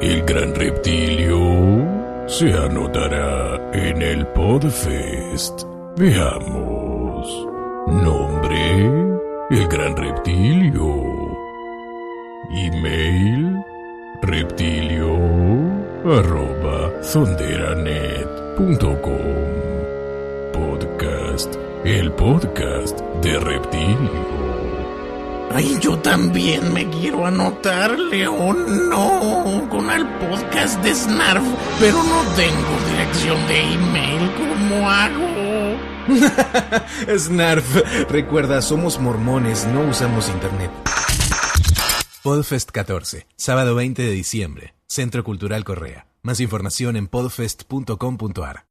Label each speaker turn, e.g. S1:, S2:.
S1: El gran reptilio se anotará en el Podfest. Veamos. Nombre: El gran reptilio. Email: reptilio arroba sonderanet.com. Podcast: El podcast de reptilio.
S2: Ay, yo también me quiero anotar, León. No, con el podcast de Snarf, pero no tengo dirección de email. ¿Cómo hago?
S3: Snarf, recuerda, somos mormones, no usamos internet. Podfest 14, sábado 20 de diciembre, Centro Cultural Correa. Más información en podfest.com.ar.